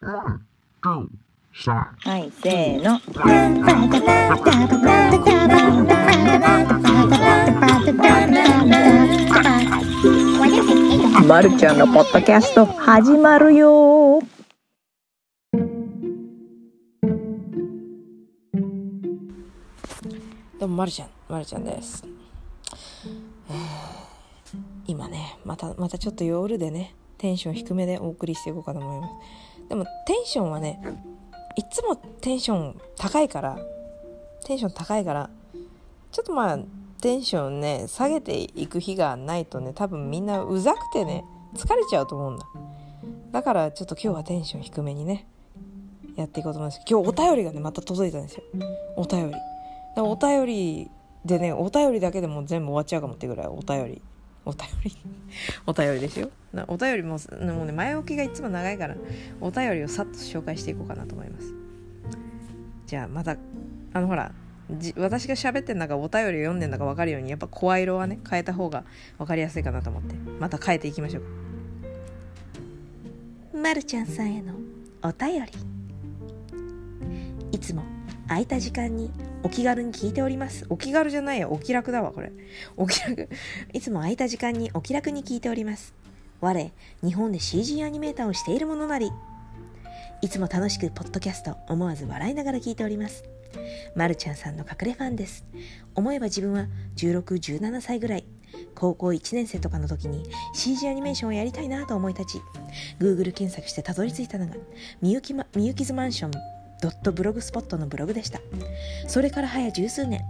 はいせーの。まるちゃんのポッドキャスト始まるよ。どうもまるちゃん。まるちゃんです、今ねまたまたちょっと夜でねテンション低めでお送りしていこうかと思います。でもテンションはねいつもテンション高いからテンション高いからちょっとまあテンションね下げていく日がないとね多分みんなうざくてね疲れちゃうと思うんだ。だからちょっと今日はテンション低めにねやっていこうと思います。今日お便りがねまた届いたんですよ。お便り。お便りでねお便りだけでも全部終わっちゃうかもってぐらいお便り。お便り。お便りですよ。なお便りももうね前置きがいつも長いからお便りをさっと紹介していこうかなと思います。じゃあまたあのほらじ私が喋ってんだかお便りを読んでんだか分かるようにやっぱ声色はね変えた方が分かりやすいかなと思って。また変えていきましょうまるちゃんさんへのお便り。いつも空いた時間にお気軽に聞いております。お気軽じゃないや、お気楽だわ、これ。お気楽。いつも空いた時間にお気楽に聞いております。我、日本で CG アニメーターをしている者なり。いつも楽しくポッドキャスト思わず笑いながら聞いております。まるちゃんさんの隠れファンです。思えば自分は16、17歳ぐらい。高校1年生とかの時に CG アニメーションをやりたいなと思い立ち Google 検索してたどり着いたのがみゆき,、ま、みゆきずマンションドットブログスポットのブログでした。それから早十数年。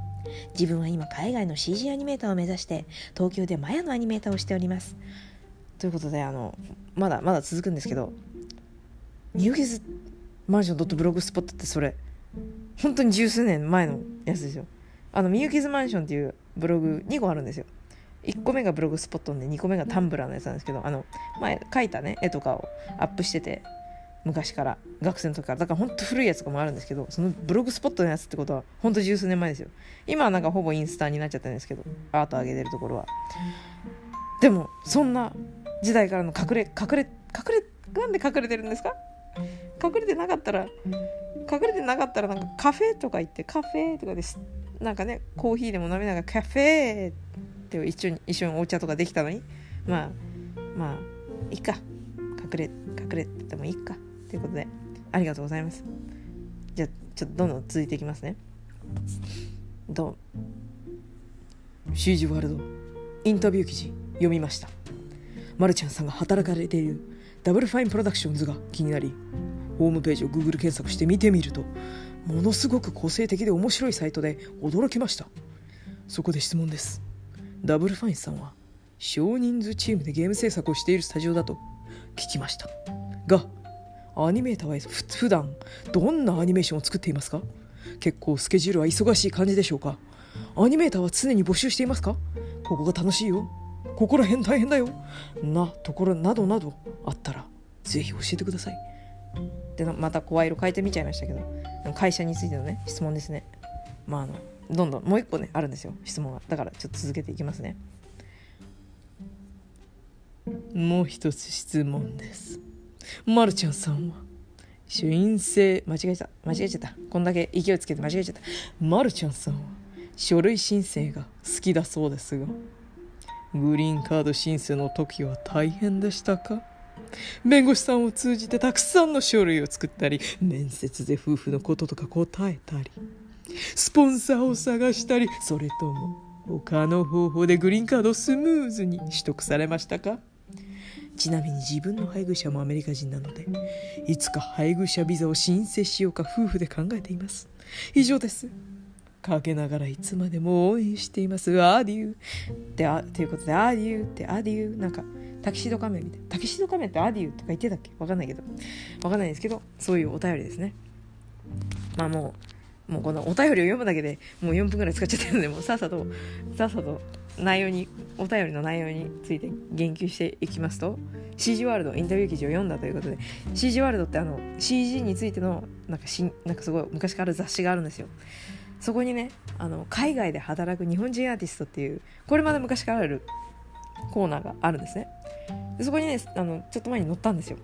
自分は今海外の CG アニメーターを目指して東京でマヤのアニメーターをしております。ということであのまだまだ続くんですけどみゆきずマンションドットブログスポットってそれ本当に十数年前のやつですよ。あのみゆきずマンションっていうブログ2個あるんですよ。1個目がブログスポットで2個目がタンブラーのやつなんですけどあの前描いたね絵とかをアップしてて昔から学生の時から。だから本当古いやつとかもあるんですけどそのブログスポットのやつってことは本当十数年前ですよ。今はなんかほぼインスタになっちゃったんですけどアート上げてるところは。でもそんな時代からの隠れ隠れ隠れなんで隠れてるんですか？隠れてなかったら隠れてなかったらなんかカフェとか行ってカフェとかですなんかねコーヒーでも飲みながらカフェって一緒に一緒にお茶とかできたのにまあまあいいか。隠れ隠れててもいいか。ということでありがとうございます。じゃあちょっとどんどん続いていきますね。どう CG ワールドインタビュー記事読みました。まるちゃんさんが働かれている Double Fine Productions が気になりホームページを Google 検索して見てみるとものすごく個性的で面白いサイトで驚きました。そこで質問です。ダブルファインさんは少人数チームでゲーム制作をしているスタジオだと聞きました。がアニメーターは普段どんなアニメーションを作っていますか？結構スケジュールは忙しい感じでしょうか？アニメーターは常に募集していますか？ここが楽しいよ。ここら辺大変だよ。なところなどなどあったらぜひ教えてください。でまた声色変えてみちゃいましたけど会社についてのね質問ですね。まああのどんどんもう一個ねあるんですよ。質問がだからちょっと続けていきますね。もう一つ質問です。まるちゃんさんは？申請間違えた。間違えちゃった。こんだけ勢いつけて間違えちゃった。まるちゃんさんは？書類申請が好きだそうですが。グリーンカード申請の時は大変でしたか？弁護士さんを通じてたくさんの書類を作ったり面接で夫婦のこととか答えたりスポンサーを探したりそれとも他の方法でグリーンカードをスムーズに取得されましたか？ちなみに自分の配偶者もアメリカ人なのでいつか配偶者ビザを申請しようか夫婦で考えています。以上です。かけながらいつまでも応援しています。アデュー。ってあということでアデューってアデュー。なんかタキシード仮面みたいなタキシード仮面ってアデューとか言ってたっけ？わかんないけど。わかんないですけどそういうお便りですね。まあもうもうこのお便りを読むだけでもう4分ぐらい使っちゃってるのでもうさっさとさっさと内容にお便りの内容について言及していきますと CG ワールドインタビュー記事を読んだということで CG ワールドってあの CG についてのなんかしなんかすごい昔から雑誌があるんですよ。そこにねあの海外で働く日本人アーティストっていうこれまで昔からあるコーナーがあるんですね。でそこにねあのちょっと前に載ったんですよ。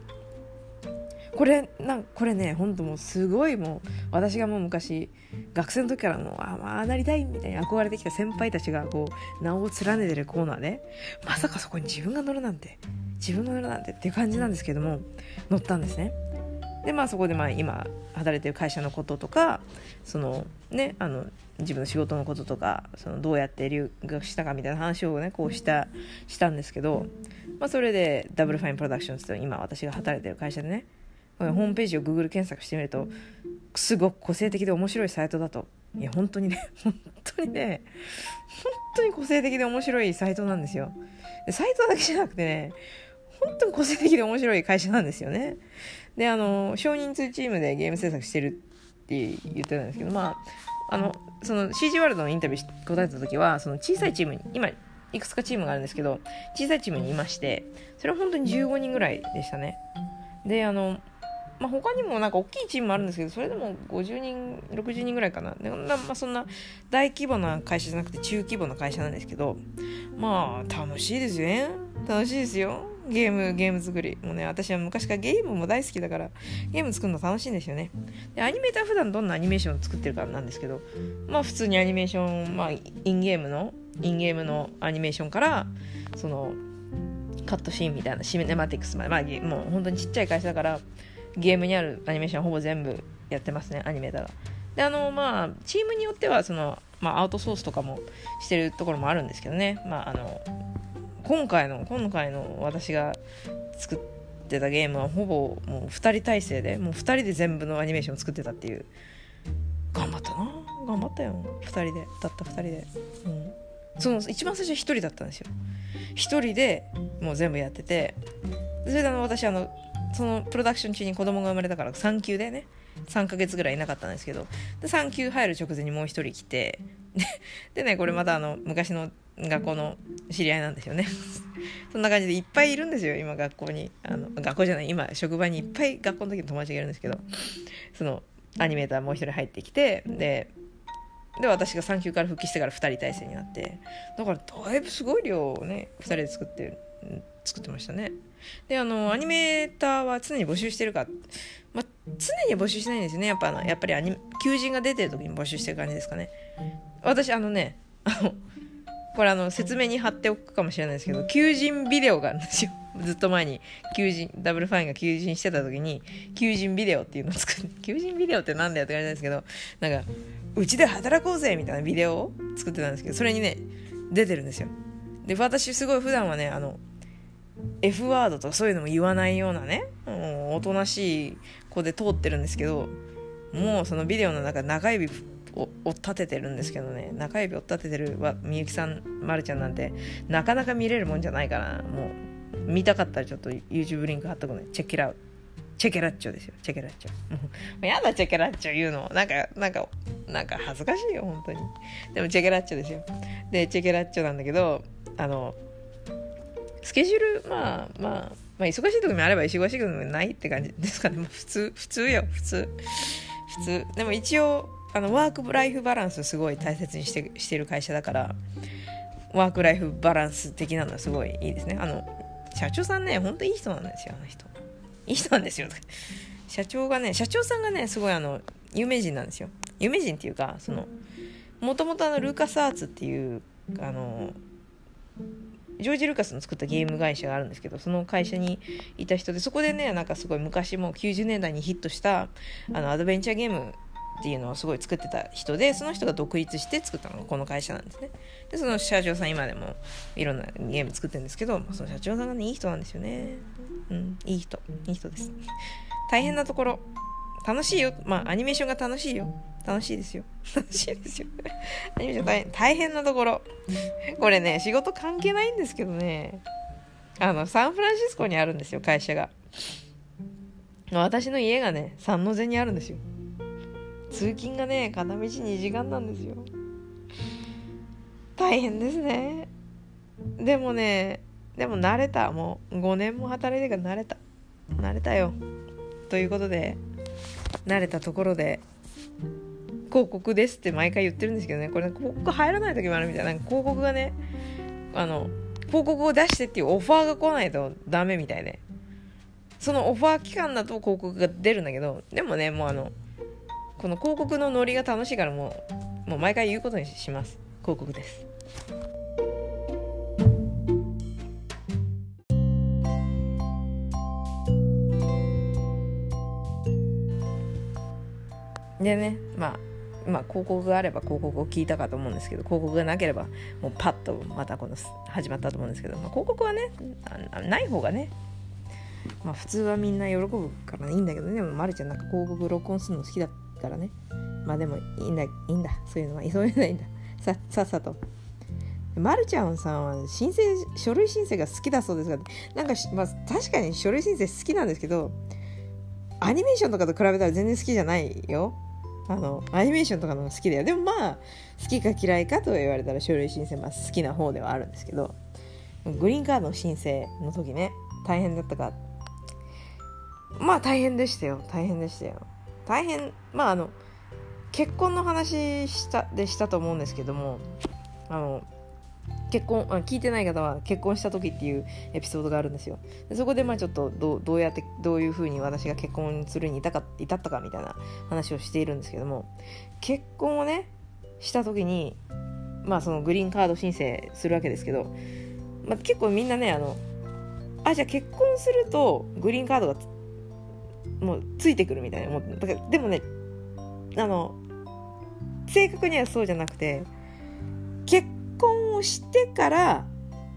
これなんこれねほんともうすごいもう私がもう昔学生の時からもうあまあなりたいみたいに憧れてきた先輩たちがこう名を連ねてるコーナーでまさかそこに自分が乗るなんて自分が乗るなんてっていう感じなんですけども乗ったんですね。でまあそこでまあ今働いてる会社のこととかそのねあの自分の仕事のこととかそのどうやって留学したかみたいな話をねこうしたしたんですけど、まあ、それで Double Fine Productions と今私が働いてる会社でねホームページを Google 検索してみるとすごく個性的で面白いサイトだと。いや本当にね本当にね本当に個性的で面白いサイトなんですよ。でサイトだけじゃなくてね本当に個性的で面白い会社なんですよね。であの少人数チームでゲーム制作してるって言ってたんですけどまああのその CG ワールドのインタビュー答えた時はその小さいチームに今いくつかチームがあるんですけど小さいチームにいましてそれは本当に15人ぐらいでしたね。であのまあ、他にもなんか大きいチームもあるんですけどそれでも50人60人ぐらいかな。で、まあ、そんな大規模な会社じゃなくて中規模な会社なんですけどまあ楽しいですよね。楽しいですよ。ゲームゲーム作りもうね私は昔からゲームも大好きだからゲーム作るの楽しいんですよね。でアニメーター普段どんなアニメーションを作ってるかなんですけどまあ普通にアニメーションまあインゲームのインゲームのアニメーションからそのカットシーンみたいなシネマティクスまで、まあ、もう本当にちっちゃい会社だからゲームにあるアニメーションほぼ全部やってますね。アニメーターがであのまあチームによってはその、まあ、アウトソースとかもしてるところもあるんですけどね。まああの今回の今回の私が作ってたゲームはほぼもう2人体制でもう2人で全部のアニメーションを作ってたっていう。頑張ったな。頑張ったよ。2人で。たった2人で、うん、その一番最初1人だったんですよ。1人でもう全部やってて。それであの私あのそのプロダクション中に子供が生まれたから産休でね。3ヶ月ぐらいいなかったんですけど。で産休入る直前にもう一人来て。でねこれまたあの昔の学校の知り合いなんですよね。そんな感じでいっぱいいるんですよ今学校に。あの学校じゃない今職場にいっぱい学校の時の友達がいるんですけど。そのアニメーターもう一人入ってきて。でで私が産休から復帰してから2人体制になって。だからだいぶすごい量をね2人で作って作ってましたね。であのアニメーターは常に募集してるか、まあ、常に募集しないんですよね。やっぱあのやっぱりアニ求人が出てる時に募集してる感じですかね。私あのねあのこれあの説明に貼っておくかもしれないですけど求人ビデオがあるんですよ。ずっと前に。求人ダブルファインが求人してた時に求人ビデオっていうのを作って求人ビデオってなんだよって感じなんですけどなんかうちで働こうぜみたいなビデオを作ってたんですけどそれにね出てるんですよ。で私すごい普段はねあの F ワードとかそういうのも言わないようなね、もうおとなしい子で通ってるんですけど、もうそのビデオの中中指を立ててるんですけどね、中指を立ててるみゆきさん、まるちゃんなんて、なかなか見れるもんじゃないから、もう、見たかったらちょっと YouTube リンク貼っとくね。チェケラウチェケラッチョですよ。チェケラッチョ もう。やだ、チェケラッチョ言うの。なんか、なんか、なんか恥ずかしいよ、本当に。でも、チェケラッチョですよ。で、チェケラッチョなんだけど、あの、スケジュール、まあまあ、まあ、忙しい時もあれば忙しい時もないって感じですかね。もう普通、普通よ、普通。普通。でも一応、あの、ワークライフバランスすごい大切にしてしてる会社だから、ワークライフバランス的なのはすごいいいですね。あの、社長さんね、ほんといい人なんですよ、あの人。いい人なんですよ。社長がね、社長さんがね、すごいあの、有名人なんですよ。有名人っていうか、その、もともとあの、ルーカスアーツっていう、あの、ジョージ・ルカスの作ったゲーム会社があるんですけどその会社にいた人でそこでねなんかすごい昔も90年代にヒットしたあのアドベンチャーゲームっていうのをすごい作ってた人でその人が独立して作ったのがこの会社なんですね。でその社長さん今でもいろんなゲーム作ってるんですけどその社長さんがねいい人なんですよね。うん。いい人。いい人です。大変なところ。楽しいよ。まあアニメーションが楽しいよ楽しいですよ。楽しいですよ。アニメーション大変大変なところ。これね、仕事関係ないんですけどね、あの、サンフランシスコにあるんですよ、会社が。私の家がね、三ノ瀬にあるんですよ。通勤がね、片道2時間なんですよ。大変ですね。でもね、でも慣れた。もう5年も働いてから慣れた。慣れたよ。ということで、慣れたところで、広告ですって毎回言ってるんですけどね。これ広告入らない時もあるみたいな。広告がねあの広告を出してっていうオファーが来ないとダメみたいで。そのオファー期間だと広告が出るんだけどでもねもうあのこの広告のノリが楽しいからもうもう毎回言うことにします。広告です。でねまあまあ、広告があれば広告を聞いたかと思うんですけど広告がなければもうパッとまたこの始まったと思うんですけど、まあ、広告はねない方がねまあ普通はみんな喜ぶからいいんだけどねでもまるちゃんなんか広告録音するの好きだからねまあでもいいんだいいんだそういうのはそういうのはいいんだささっさと。まるちゃんさんは申請書類申請が好きだそうですがなんか、まあ、確かに書類申請好きなんですけどアニメーションとかと比べたら全然好きじゃないよあのアニメーションとかの好きだよ。でもまあ好きか嫌いかと言われたら書類申請まあ好きな方ではあるんですけどグリーンカードの申請の時ね大変だったか。まあ大変でしたよ。大変でしたよ。大変まああの結婚の話したでしたと思うんですけどもあの結婚あ聞いてない方は結婚した時っていうエピソードがあるんですよ。でそこでまあちょっとどどうやってどういうふうに私が結婚するに至か至ったかみたいな話をしているんですけども結婚をねした時にまあそのグリーンカード申請するわけですけど、まあ、結構みんなねあのあじゃあ結婚するとグリーンカードがもうついてくるみたいなもだからでもねあの正確にはそうじゃなくて結婚をしてから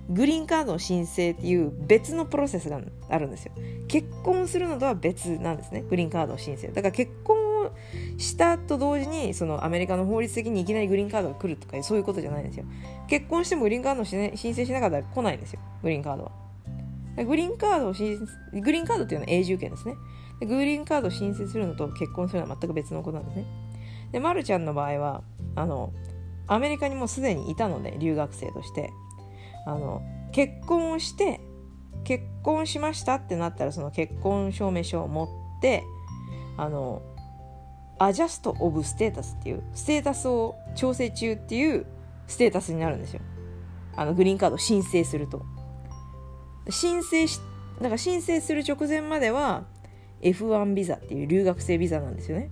グリーンカードの申請っていう別のプロセスがあるんですよ。結婚するのとは別なんですね。グリーンカードの申請。だから結婚をしたと同時にそのアメリカの法律的にいきなりグリーンカードが来るとかそういうことじゃないんですよ。結婚してもグリーンカードを申請しなかったら来ないんですよ。グリーンカードは。グリーンカードを申請グリーンカードっていうのは永住権ですね。グリーンカードを申請するのと結婚するのは全く別のことなんですね。で、ま、るちゃんの場合はあのアメリカにもうすでにいたので留学生として。あの結婚をして結婚しましたってなったらその結婚証明書を持ってあのアジャスト・オブ・ステータスっていうステータスを調整中っていうステータスになるんですよ。あのグリーンカード申請すると。申請しだから申請する直前までは F1 ビザっていう留学生ビザなんですよね。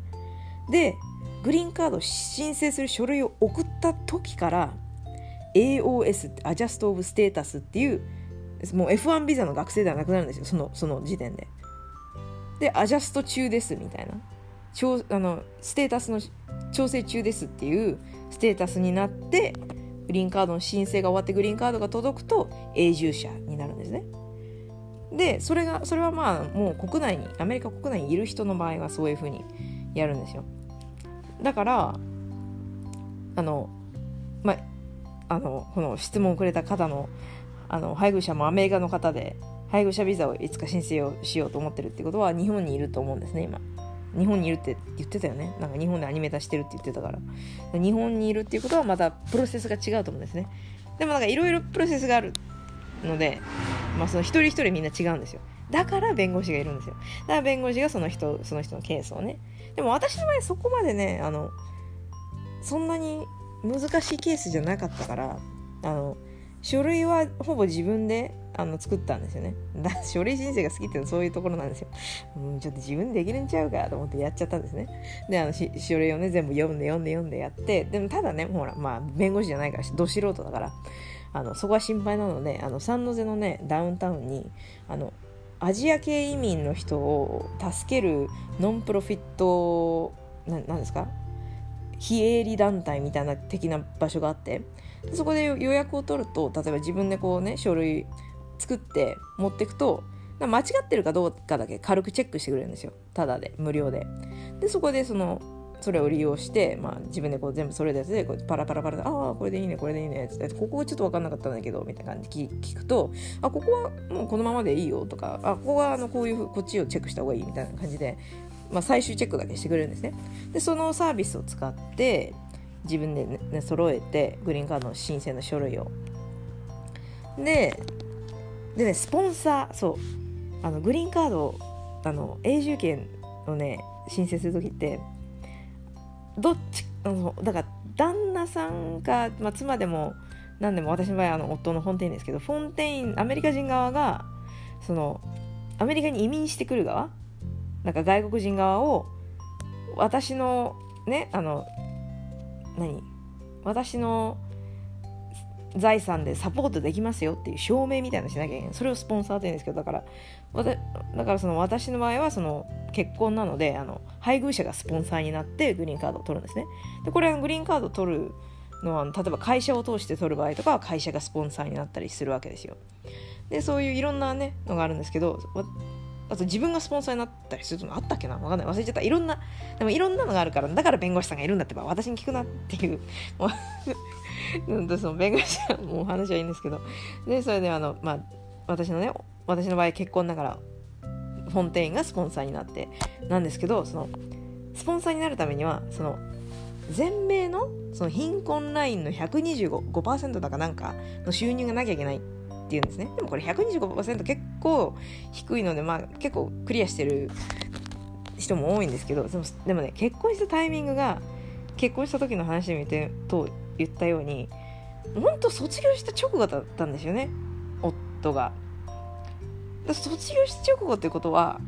でグリーンカード申請する書類を送った時から AOS アジャスト・オブ・ステータスっていうもう F1 ビザの学生ではなくなるんですよそのその時点で。でアジャスト中ですみたいな。あのステータスの調整中ですっていうステータスになってグリーンカードの申請が終わってグリーンカードが届くと永住者になるんですね。でそれがそれはまあもう国内にアメリカ国内にいる人の場合はそういうふうにやるんですよ。だからあのまあのこの質問をくれた方のあの配偶者もアメリカの方で配偶者ビザをいつか申請をしようと思ってるってことは日本にいると思うんですね今。日本にいるって言ってたよね。なんか日本でアニメ化してるって言ってたから。日本にいるっていうことはまたプロセスが違うと思うんですね。でもなんかいろいろプロセスがあるので、まあ、その一人一人みんな違うんですよ。だから弁護士がいるんですよ。だから弁護士がその人その人のケースをね。でも私の場合そこまでねあのそんなに難しいケースじゃなかったからあの書類はほぼ自分であの作ったんですよね。だ書類申請が好きっていうのはそういうところなんですよ、うん、ちょっと自分でできるんちゃうかと思ってやっちゃったんですね。であの書類をね全部読んで読んで読んでやってでもただねほらまあ弁護士じゃないからど素人だからあのそこは心配なのであのサンノゼのねダウンタウンにあのアジア系移民の人を助けるノンプロフィットなんですか？非営利団体みたいな的な場所があってそこで予約を取ると例えば自分でこうね書類作って持っていくと間違ってるかどうかだけ軽くチェックしてくれるんですよ。ただで無料で。でそこでそのそれを利用して、まあ、自分でこう全部それでやつでこうパラパラパラで「ああこれでいいねこれでいいね」ってここちょっと分かんなかったんだけどみたいな感じで聞くと「あここはもうこのままでいいよ」とか「あここはあのこういうこっちをチェックした方がいい」みたいな感じで、まあ、最終チェックだけしてくれるんですね。でそのサービスを使って自分でね、ね揃えてグリーンカードの申請の書類を。ででねスポンサーそうあのグリーンカードあの永住権をね申請する時ってどっちあのだから旦那さんか、まあ、妻でも何でも私の場合あの夫のフォンテインですけどフォンテインアメリカ人側がそのアメリカに移民してくる側なんか外国人側を私のねあの何私の財産でサポートできますよっていう証明みたいなのしなきゃいけないそれをスポンサーって言うんですけどだからだからその私の場合はその結婚なのであの配偶者がスポンサーになってグリーンカードを取るんですね。でこれはグリーンカードを取るのは例えば会社を通して取る場合とかは会社がスポンサーになったりするわけですよ。でそういういろんなねのがあるんですけどあと自分がスポンサーになったりするのあったっけな？わかんない。忘れちゃった。いろんなでもいろんなのがあるからだから弁護士さんがいるんだってば私に聞くなっていう その弁護士さんもう話はいいんですけど。でそれであのまあ私のね私の場合結婚だからフォンテインがスポンサーになってなんですけどそのスポンサーになるためにはその全米のその貧困ラインの125%だかなんかの収入がなきゃいけないっていうんですね。でもこれ125%結構低いのでまあ結構クリアしてる人も多いんですけどでもでもね結婚したタイミングが結婚した時の話で見てと言ったように本当卒業した直後だったんですよね。夫が。卒業した直後ってことは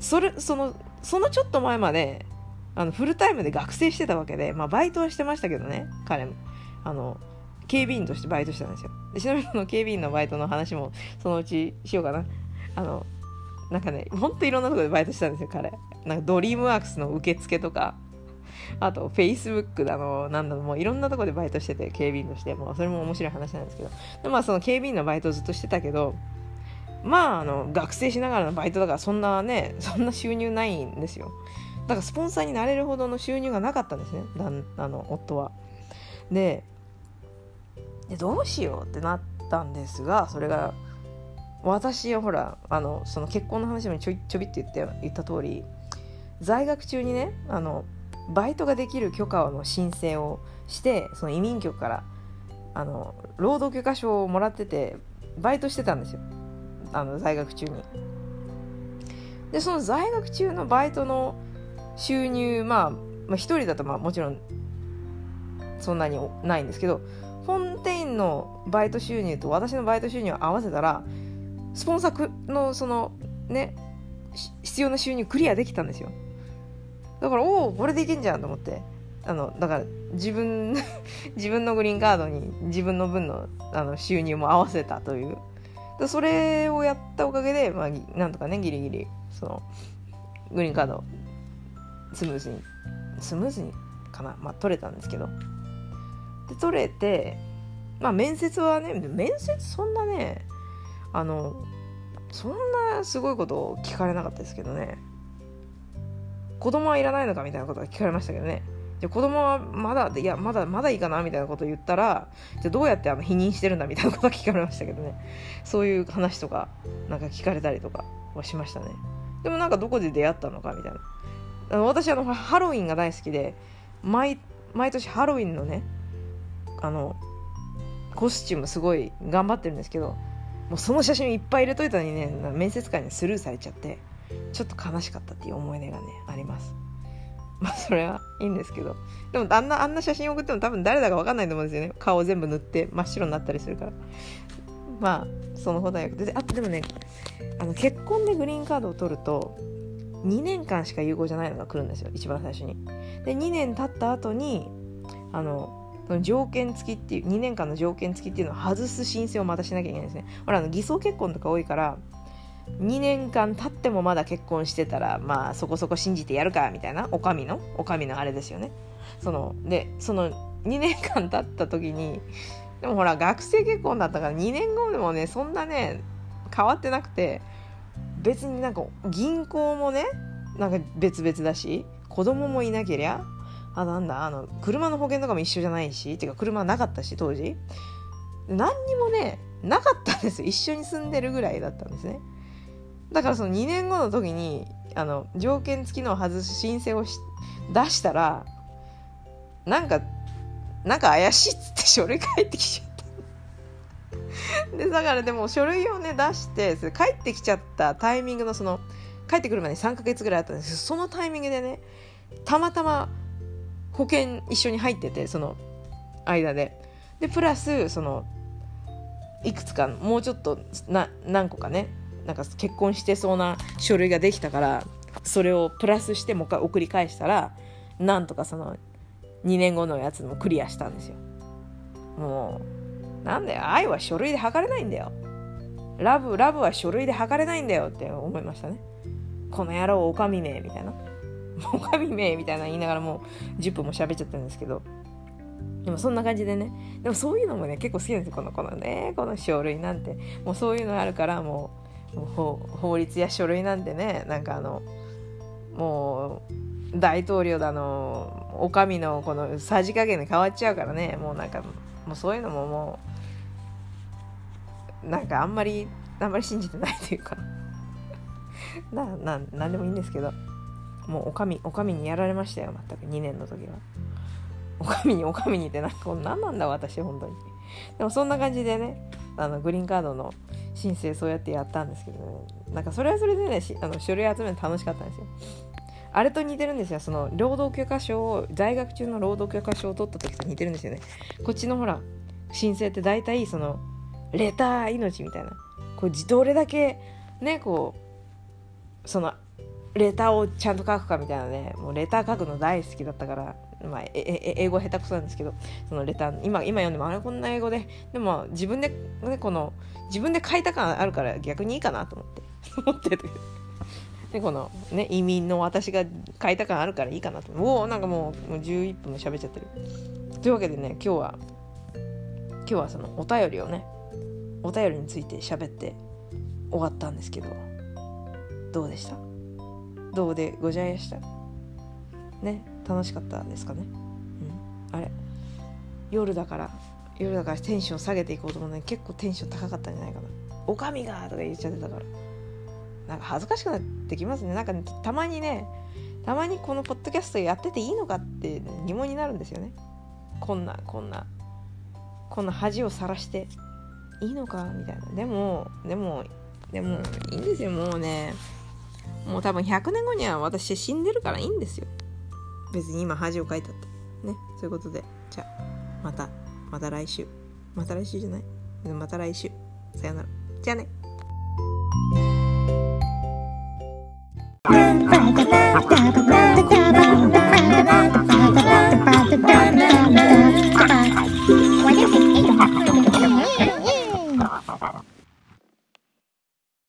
それそのそのちょっと前まであのフルタイムで学生してたわけで、まあ、バイトはしてましたけどね彼も。あの警備員としてバイトしてたんですよ。でちなみにこの警備員のバイトの話もそのうちしようかな。あのなんかねほんといろんなところでバイトしたんですよ彼。なんかドリームワークスの受付とか。あとフェイスブックだのなんだのもういろんなとこでバイトしてて警備員としてもうそれも面白い話なんですけど。でまあその警備員のバイトずっとしてたけどまああの学生しながらのバイトだからそんなねそんな収入ないんですよ。だからスポンサーになれるほどの収入がなかったんですね。あの夫は。ででどうしようってなったんですがそれが私はほらあのその結婚の話もちょちょびって言って言った通り在学中にねあのバイトができる許可の申請をしてその移民局からあの労働許可証をもらっててバイトしてたんですよあの在学中に。でその在学中のバイトの収入、まあ、まあ1人だとまあもちろんそんなにないんですけどフォンテインのバイト収入と私のバイト収入を合わせたらスポンサーのそのね必要な収入クリアできたんですよだからおおこれでいけんじゃんと思って。あのだから自分 自分のグリーンカードに自分の分のあの収入も合わせたという。それをやったおかげで、まあ、なんとかねギリギリそのグリーンカードスムーズにスムーズにかな、まあ、取れたんですけど。で取れてまあ面接はね面接そんなねあのそんなすごいことを聞かれなかったですけどね。子供はいらないのかみたいなことが聞かれましたけどね。で子供はまだいやまだまだいいかなみたいなことを言ったらじゃどうやってあの否認してるんだみたいなことが聞かれましたけどね。そういう話とかなんか聞かれたりとかはしましたね。でもなんかどこで出会ったのかみたいな。私あのハロウィンが大好きで毎毎年ハロウィンのねあのコスチュームすごい頑張ってるんですけどもうその写真いっぱい入れといたのにね面接官にスルーされちゃって。ちょっと悲しかったっていう思い出がねあります。まあそれはいいんですけど。でもあんなあんな写真送っても多分誰だか分かんないと思うんですよね。顔全部塗って真っ白になったりするから。まあそのほどよく。てあでもねあの結婚でグリーンカードを取ると2年間しか有効じゃないのが来るんですよ。一番最初に。で2年経った後にあのその条件付きっていう2年間の条件付きっていうのを外す申請をまたしなきゃいけないんですね。ほらあの偽装結婚とか多いから2年間経ってもまだ結婚してたらまあそこそこ信じてやるかみたいな。お上の？お上のあれですよね。そのでその2年間経った時にでもほら学生結婚だったから2年後でもねそんなね変わってなくて別になんか銀行もねなんか別々だし子供もいなけりゃあなんだあの車の保険とかも一緒じゃないしっていうか車なかったし当時。何にもねなかったんです。一緒に住んでるぐらいだったんですね。だからその2年後の時にあの条件付きの外す申請をし出したらなんかなんか怪しいっつって書類返ってきちゃった。でだからでも書類をね出して帰ってきちゃったタイミングのその帰ってくるまでに3ヶ月ぐらいあったんです。けどそのタイミングでねたまたま保険一緒に入っててその間で。でプラスそのいくつかもうちょっとな何個かねなんか結婚してそうな書類ができたからそれをプラスしてもう一回送り返したらなんとかその2年後のやつもクリアしたんですよ。もうなんだよ愛は書類で測れないんだよ。ラブラブは書類で測れないんだよって思いましたね。この野郎おかみめみたいな。おかみめみたいな言いながらもう10分も喋っちゃったんですけど。でもそんな感じでね。でもそういうのもね結構好きなんですよ。このこのねこの書類なんて。もうそういうのあるからもう法律や書類なんてねなんかあのもう大統領だのお上のこのさじ加減で変わっちゃうからねもうなんかもうそういうのももうなんかあんまりあんまり信じてないというか。なななんでもいいんですけど。もうおかみおかみにやられましたよ全く。2年の時は。おかみにおかみにってなんか何なんだ私本当に。でもそんな感じでねあのグリーンカードの申請そうやってやったんですけど、ね、なんかそれはそれでねあの書類集めるの楽しかったんですよ。あれと似てるんですよ。その労働許可証を在学中の労働許可証を取った時と似てるんですよね。こっちのほら申請って大体そのレター命みたいな。こうどれだけねこうそのレターをちゃんと書くかみたいなねもうレター書くの大好きだったからまあ、英語下手くそなんですけどそのレター今今読んでもあれこんな英語ででも自分で、ね、この自分で書いた感あるから逆にいいかなと思って思ってるでこのね移民の私が書いた感あるからいいかなと。おおなんかもうもう11分も喋っちゃってる。というわけでね今日は今日はそのお便りをねお便りについて喋って終わったんですけどどうでした？どうでございました。ね楽しかったですかね、うん、あれ。夜だから夜だからテンション下げていこうと思うのに結構テンション高かったんじゃないかな「おかみが!」とか言っちゃってたから。なんか恥ずかしくなってきますね。なんか、ね、たまにねたまにこのポッドキャストやってていいのかって疑問になるんですよね。こんなこんなこんな恥をさらしていいのかみたいな。でもでもでもいいんですよもうね。もう多分100年後には私死んでるからいいんですよ。別に今恥をかいたって。ねそういうことで。じゃあまたまた来週。また来週じゃない？また来週。さよなら。じゃあね。バカバカ